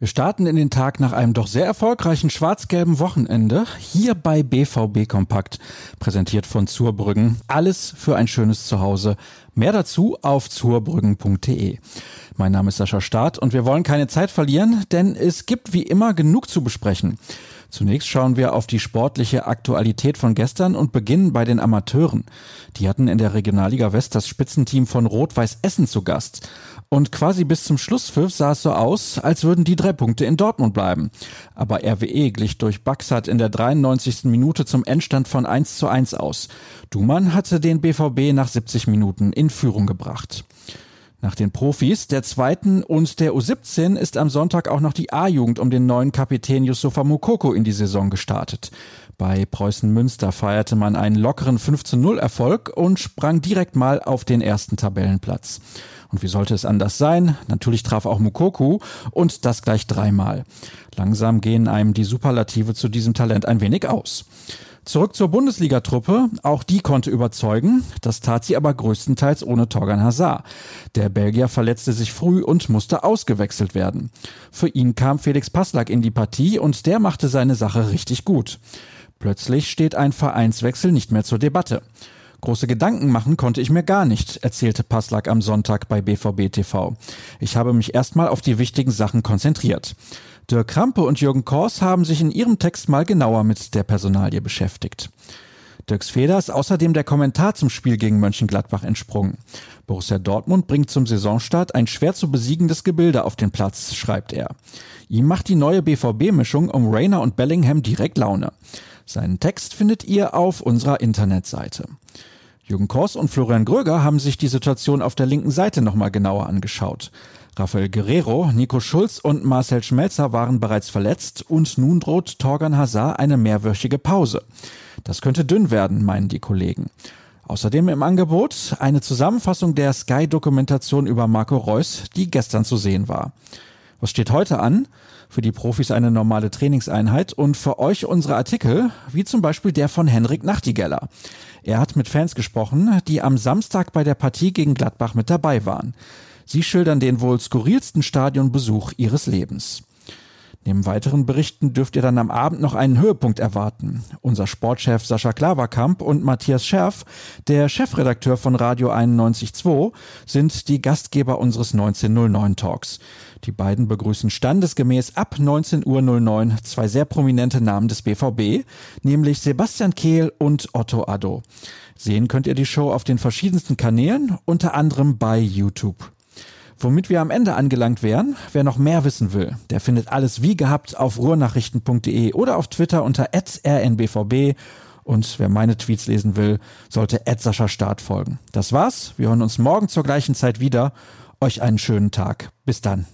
Wir starten in den Tag nach einem doch sehr erfolgreichen schwarz-gelben Wochenende hier bei BVB Kompakt, präsentiert von Zurbrüggen. Alles für ein schönes Zuhause. Mehr dazu auf zurbrüggen.de. Mein Name ist Sascha Staat und wir wollen keine Zeit verlieren, denn es gibt wie immer genug zu besprechen. Zunächst schauen wir auf die sportliche Aktualität von gestern und beginnen bei den Amateuren. Die hatten in der Regionalliga West das Spitzenteam von Rot-Weiß Essen zu Gast. Und quasi bis zum Schlusspfiff sah es so aus, als würden die drei Punkte in Dortmund bleiben. Aber RWE glich durch Baxat in der 93. Minute zum Endstand von 1 zu 1 aus. Dumann hatte den BVB nach 70 Minuten in Führung gebracht. Nach den Profis der zweiten und der U17 ist am Sonntag auch noch die A-Jugend um den neuen Kapitän Yusufa Mukoko in die Saison gestartet. Bei Preußen Münster feierte man einen lockeren 5-0 Erfolg und sprang direkt mal auf den ersten Tabellenplatz. Und wie sollte es anders sein? Natürlich traf auch Mukoku und das gleich dreimal. Langsam gehen einem die Superlative zu diesem Talent ein wenig aus. Zurück zur Bundesligatruppe. Auch die konnte überzeugen. Das tat sie aber größtenteils ohne Torgan Hazard. Der Belgier verletzte sich früh und musste ausgewechselt werden. Für ihn kam Felix Passlack in die Partie und der machte seine Sache richtig gut. Plötzlich steht ein Vereinswechsel nicht mehr zur Debatte. Große Gedanken machen konnte ich mir gar nicht, erzählte Passlack am Sonntag bei BVB TV. Ich habe mich erstmal auf die wichtigen Sachen konzentriert. Dirk Krampe und Jürgen Kors haben sich in ihrem Text mal genauer mit der Personalie beschäftigt. Dirks Feder ist außerdem der Kommentar zum Spiel gegen Mönchengladbach entsprungen. Borussia Dortmund bringt zum Saisonstart ein schwer zu besiegendes Gebilde auf den Platz, schreibt er. Ihm macht die neue BVB-Mischung um Rayner und Bellingham direkt Laune. Seinen Text findet ihr auf unserer Internetseite. Jürgen Kors und Florian Gröger haben sich die Situation auf der linken Seite nochmal genauer angeschaut. Rafael Guerrero, Nico Schulz und Marcel Schmelzer waren bereits verletzt und nun droht Torgan Hazard eine mehrwöchige Pause. Das könnte dünn werden, meinen die Kollegen. Außerdem im Angebot eine Zusammenfassung der Sky-Dokumentation über Marco Reus, die gestern zu sehen war. Was steht heute an? Für die Profis eine normale Trainingseinheit und für euch unsere Artikel, wie zum Beispiel der von Henrik Nachtigeller. Er hat mit Fans gesprochen, die am Samstag bei der Partie gegen Gladbach mit dabei waren. Sie schildern den wohl skurrilsten Stadionbesuch ihres Lebens. Neben weiteren Berichten dürft ihr dann am Abend noch einen Höhepunkt erwarten. Unser Sportchef Sascha Klaverkamp und Matthias Scherf, der Chefredakteur von Radio 91.2, sind die Gastgeber unseres 1909 Talks. Die beiden begrüßen standesgemäß ab 19.09 Uhr zwei sehr prominente Namen des BVB, nämlich Sebastian Kehl und Otto Addo. Sehen könnt ihr die Show auf den verschiedensten Kanälen, unter anderem bei YouTube. Womit wir am Ende angelangt wären, wer noch mehr wissen will, der findet alles wie gehabt auf ruhrnachrichten.de oder auf Twitter unter rnbvb und wer meine Tweets lesen will, sollte Sascha Start folgen. Das war's. Wir hören uns morgen zur gleichen Zeit wieder. Euch einen schönen Tag. Bis dann.